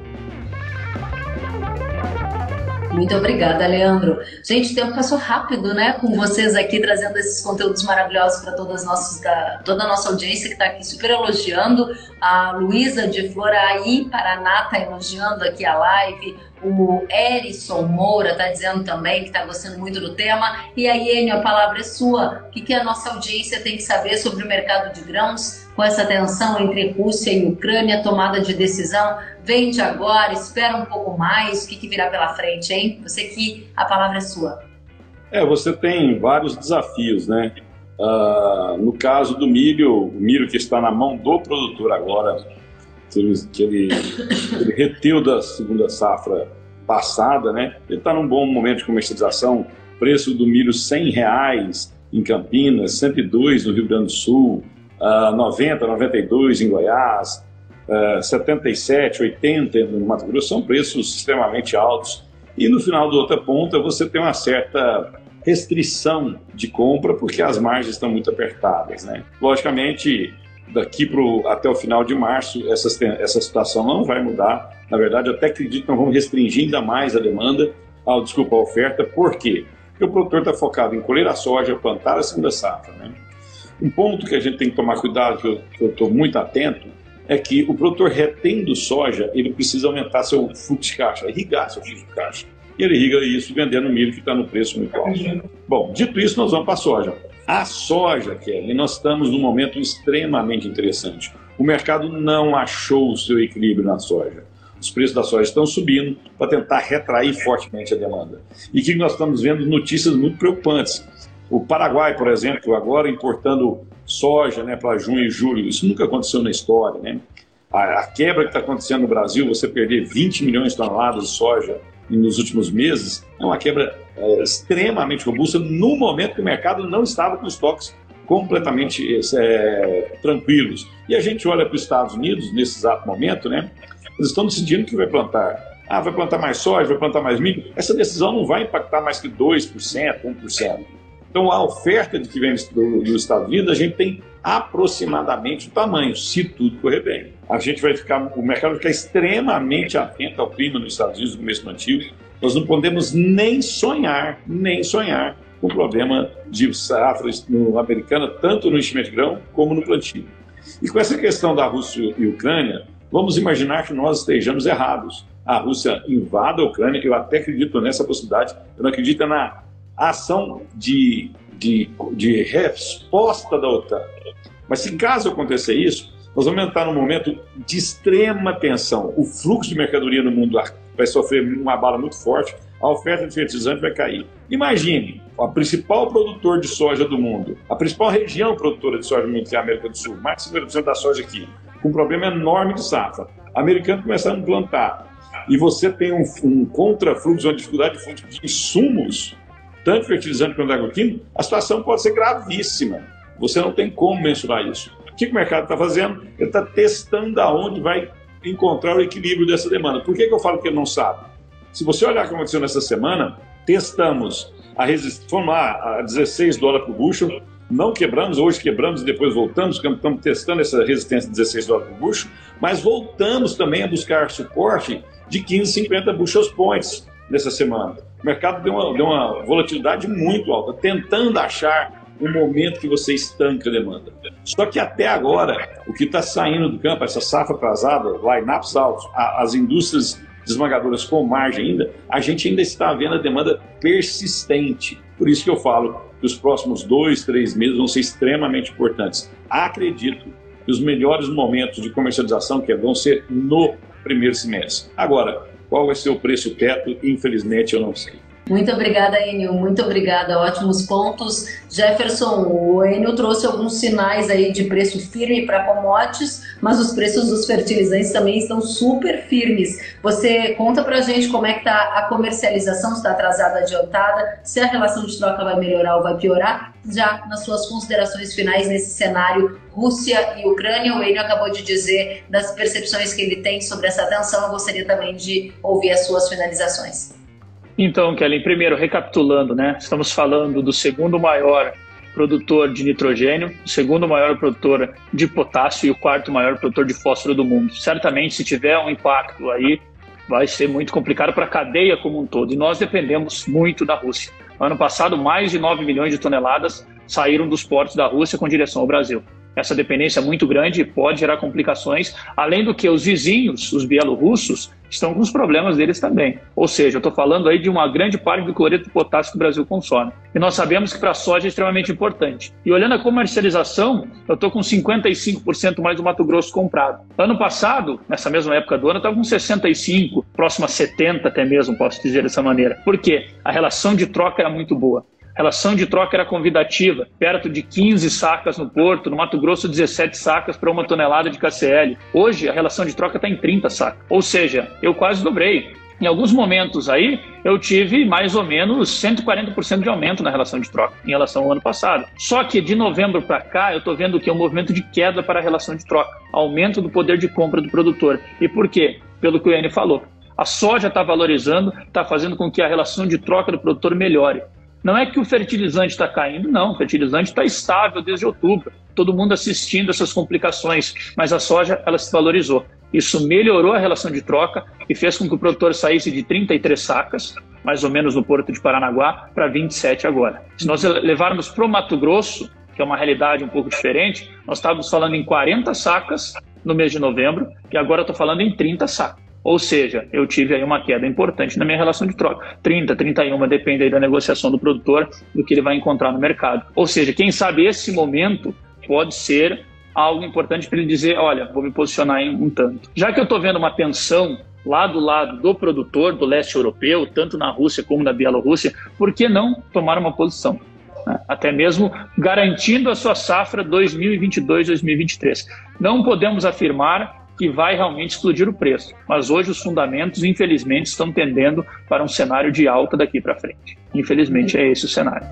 Muito obrigada, Leandro. Gente, o tempo passou rápido, né? Com vocês aqui trazendo esses conteúdos maravilhosos para todas nossas, toda a nossa audiência que está aqui super elogiando. A Luísa de Floraí, Paraná, está elogiando aqui a live. O Erison Moura está dizendo também que está gostando muito do tema. E aí, Enio, a palavra é sua. O que, que a nossa audiência tem que saber sobre o mercado de grãos com essa tensão entre Rússia e Ucrânia, tomada de decisão? Vende agora, espera um pouco mais, o que, que virá pela frente, hein? Você que a palavra é sua. É, você tem vários desafios, né? Uh, no caso do milho, o milho que está na mão do produtor agora, que ele, que ele, ele reteu da segunda safra passada, né? Ele está num bom momento de comercialização. Preço do milho R$ reais em Campinas, 102 no Rio Grande do Sul, uh, 90, 92 em Goiás, uh, 77, 80 no Mato Grosso. São preços extremamente altos. E no final da outra ponta você tem uma certa restrição de compra porque as margens estão muito apertadas. Né? Logicamente, daqui pro, até o final de março, essa, essa situação não vai mudar. Na verdade, eu até acredito que nós vamos restringir ainda mais a demanda, a, desculpa, a oferta. Por quê? Porque o produtor está focado em colher a soja, plantar a segunda safra. Né? Um ponto que a gente tem que tomar cuidado, que eu estou muito atento, é que o produtor retendo soja, ele precisa aumentar seu fluxo de caixa, irrigar seu fluxo de caixa e ele irriga isso vendendo milho que está no preço muito alto. Bom, dito isso, nós vamos para a soja. A soja, Kelly, nós estamos num momento extremamente interessante. O mercado não achou o seu equilíbrio na soja. Os preços da soja estão subindo para tentar retrair fortemente a demanda. E que nós estamos vendo notícias muito preocupantes. O Paraguai, por exemplo, agora importando soja né, para junho e julho, isso nunca aconteceu na história. Né? A, a quebra que está acontecendo no Brasil, você perder 20 milhões de toneladas de soja nos últimos meses, é uma quebra é, extremamente robusta no momento que o mercado não estava com estoques completamente é, tranquilos. E a gente olha para os Estados Unidos, nesse exato momento, né? Eles estão decidindo que vai plantar. Ah, vai plantar mais soja, vai plantar mais milho. Essa decisão não vai impactar mais que 2%, 1%. Então, a oferta de que vem dos Estados Unidos, a gente tem aproximadamente o tamanho, se tudo correr bem. A gente vai ficar, o mercado vai ficar extremamente atento ao clima nos Estados Unidos no começo do antigo. Nós não podemos nem sonhar, nem sonhar com o problema de safra americana, tanto no enchimento de grão como no plantio. E com essa questão da Rússia e Ucrânia, vamos imaginar que nós estejamos errados. A Rússia invada a Ucrânia, eu até acredito nessa possibilidade, eu não acredito na ação de, de, de resposta da OTAN. Mas se caso acontecer isso, nós vamos entrar num momento de extrema tensão. O fluxo de mercadoria no mundo vai sofrer uma bala muito forte, a oferta de fertilizante vai cair. Imagine, o principal produtor de soja do mundo, a principal região produtora de soja do mundo, que é a América do Sul, mais de 50% da soja aqui, com um problema enorme de safra. Americano começando a plantar. E você tem um, um contrafluxo, uma dificuldade de insumos tanto fertilizante quanto agroquímico, a situação pode ser gravíssima. Você não tem como mensurar isso. O que o mercado está fazendo? Ele está testando aonde vai encontrar o equilíbrio dessa demanda. Por que, que eu falo que ele não sabe? Se você olhar o que aconteceu nessa semana, testamos a resistência, fomos lá a 16 dólares por bushel, não quebramos, hoje quebramos e depois voltamos, estamos testando essa resistência de 16 dólares por bushel, mas voltamos também a buscar suporte de 15, 50 bushels points nessa semana. O mercado deu uma, deu uma volatilidade muito alta, tentando achar um momento que você estanca a demanda. Só que até agora, o que está saindo do campo, essa safra atrasada, line-ups altos, as indústrias esmagadoras com margem ainda, a gente ainda está vendo a demanda persistente. Por isso que eu falo que os próximos dois, três meses vão ser extremamente importantes. Acredito que os melhores momentos de comercialização que vão ser no primeiro semestre. Agora, qual vai ser o preço teto? Infelizmente, eu não sei. Muito obrigada, Enio. Muito obrigada. Ótimos pontos. Jefferson, o Enio trouxe alguns sinais aí de preço firme para commodities, mas os preços dos fertilizantes também estão super firmes. Você conta para a gente como é que está a comercialização, está atrasada, adiantada, se a relação de troca vai melhorar ou vai piorar? Já nas suas considerações finais nesse cenário Rússia e Ucrânia, o Enio acabou de dizer das percepções que ele tem sobre essa tensão. Eu gostaria também de ouvir as suas finalizações. Então, Kelly, primeiro, recapitulando, né? Estamos falando do segundo maior produtor de nitrogênio, o segundo maior produtor de potássio e o quarto maior produtor de fósforo do mundo. Certamente, se tiver um impacto aí, vai ser muito complicado para a cadeia como um todo. E nós dependemos muito da Rússia. Ano passado, mais de 9 milhões de toneladas saíram dos portos da Rússia com direção ao Brasil essa dependência muito grande pode gerar complicações, além do que os vizinhos, os bielorrussos, estão com os problemas deles também. Ou seja, eu estou falando aí de uma grande parte do cloreto de potássio que o Brasil consome. E nós sabemos que para a soja é extremamente importante. E olhando a comercialização, eu estou com 55% mais do Mato Grosso comprado. Ano passado, nessa mesma época do ano, eu estava com 65%, próximo a 70% até mesmo, posso dizer dessa maneira. Por quê? A relação de troca era muito boa. Relação de troca era convidativa, perto de 15 sacas no porto, no Mato Grosso 17 sacas para uma tonelada de KCL. Hoje a relação de troca está em 30 sacas, ou seja, eu quase dobrei. Em alguns momentos aí, eu tive mais ou menos 140% de aumento na relação de troca em relação ao ano passado. Só que de novembro para cá, eu estou vendo que é um movimento de queda para a relação de troca, aumento do poder de compra do produtor. E por quê? Pelo que o Iane falou. A soja está valorizando, está fazendo com que a relação de troca do produtor melhore. Não é que o fertilizante está caindo, não. O fertilizante está estável desde outubro. Todo mundo assistindo essas complicações, mas a soja ela se valorizou. Isso melhorou a relação de troca e fez com que o produtor saísse de 33 sacas, mais ou menos no porto de Paranaguá, para 27 agora. Se nós levarmos para o Mato Grosso, que é uma realidade um pouco diferente, nós estávamos falando em 40 sacas no mês de novembro e agora estou falando em 30 sacas. Ou seja, eu tive aí uma queda importante na minha relação de troca. 30, 31, depende aí da negociação do produtor, do que ele vai encontrar no mercado. Ou seja, quem sabe esse momento pode ser algo importante para ele dizer, olha, vou me posicionar em um tanto. Já que eu estou vendo uma tensão lá do lado do produtor do leste europeu, tanto na Rússia como na Bielorrússia, por que não tomar uma posição? Né? Até mesmo garantindo a sua safra 2022-2023. Não podemos afirmar que vai realmente explodir o preço, mas hoje os fundamentos, infelizmente, estão tendendo para um cenário de alta daqui para frente. Infelizmente, é esse o cenário.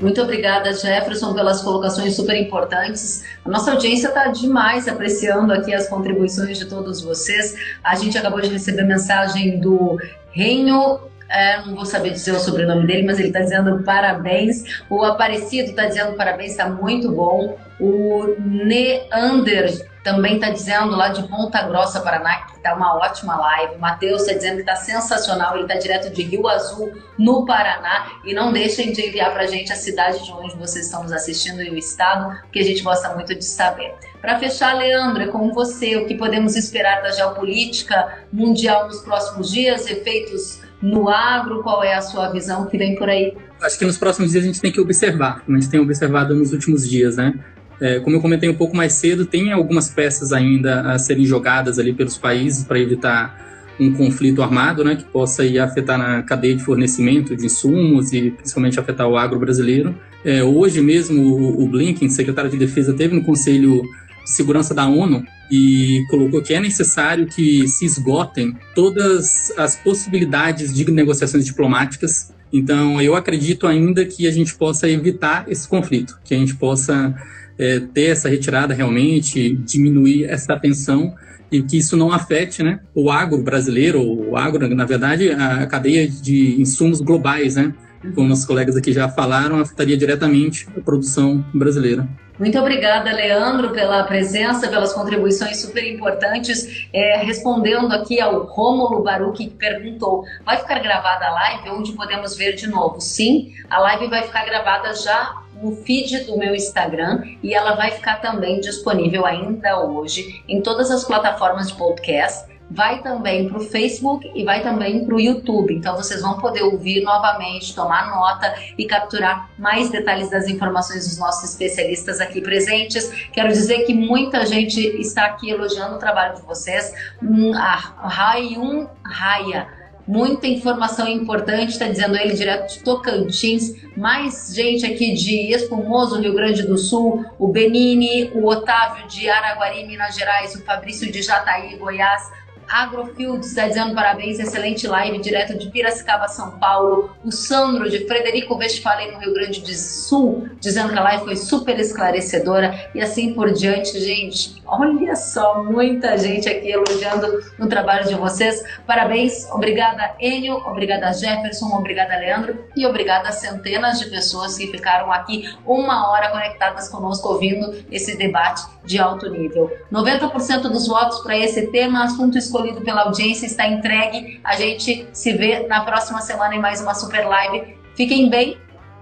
Muito obrigada, Jefferson, pelas colocações super importantes. A nossa audiência está demais apreciando aqui as contribuições de todos vocês. A gente acabou de receber mensagem do Reino é, não vou saber dizer o sobrenome dele, mas ele está dizendo parabéns. O Aparecido está dizendo parabéns, está muito bom. O Neander também está dizendo lá de Ponta Grossa, Paraná, que está uma ótima live. O Matheus está dizendo que está sensacional, ele está direto de Rio Azul, no Paraná. E não deixem de enviar para a gente a cidade de onde vocês estão nos assistindo e o estado, que a gente gosta muito de saber. Para fechar, Leandro, é com você, o que podemos esperar da geopolítica mundial nos próximos dias, efeitos no agro, qual é a sua visão que vem por aí? Acho que nos próximos dias a gente tem que observar, como a gente tem observado nos últimos dias, né? É, como eu comentei um pouco mais cedo, tem algumas peças ainda a serem jogadas ali pelos países para evitar um conflito armado, né, que possa ir afetar na cadeia de fornecimento de insumos e principalmente afetar o agro brasileiro. É, hoje mesmo o, o Blinken, secretário de Defesa, teve no Conselho de Segurança da ONU e colocou que é necessário que se esgotem todas as possibilidades de negociações diplomáticas. Então, eu acredito ainda que a gente possa evitar esse conflito, que a gente possa é, ter essa retirada realmente, diminuir essa tensão e que isso não afete né, o agro brasileiro, o agro, na verdade, a cadeia de insumos globais, né? Como nossos colegas aqui já falaram, afetaria diretamente a produção brasileira. Muito obrigada, Leandro, pela presença, pelas contribuições super importantes. É, respondendo aqui ao Rômulo Baruch, que perguntou: vai ficar gravada a live? Onde podemos ver de novo? Sim, a live vai ficar gravada já no feed do meu Instagram e ela vai ficar também disponível ainda hoje em todas as plataformas de podcast. Vai também para o Facebook e vai também para o YouTube. Então vocês vão poder ouvir novamente, tomar nota e capturar mais detalhes das informações dos nossos especialistas aqui presentes. Quero dizer que muita gente está aqui elogiando o trabalho de vocês. Hum, a Rayun Raya muita informação importante, está dizendo ele direto de Tocantins, mais gente aqui de Espumoso, Rio Grande do Sul, o Benini, o Otávio de Araguari, Minas Gerais, o Fabrício de Jataí, Goiás, Agrofields está dizendo parabéns, excelente live direto de Piracicaba, São Paulo. O Sandro de Frederico Westphalen, no Rio Grande do Sul, dizendo que a live foi super esclarecedora e assim por diante, gente. Olha só, muita gente aqui elogiando o trabalho de vocês. Parabéns, obrigada Enio, obrigada Jefferson, obrigada Leandro e obrigada centenas de pessoas que ficaram aqui uma hora conectadas conosco ouvindo esse debate de alto nível. 90% dos votos para esse tema, assunto escolhido pela audiência, está entregue. A gente se vê na próxima semana em mais uma super live. Fiquem bem.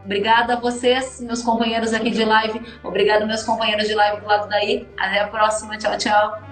Obrigada a vocês, meus companheiros aqui de live. Obrigado, meus companheiros de live do lado daí. Até a próxima. Tchau, tchau.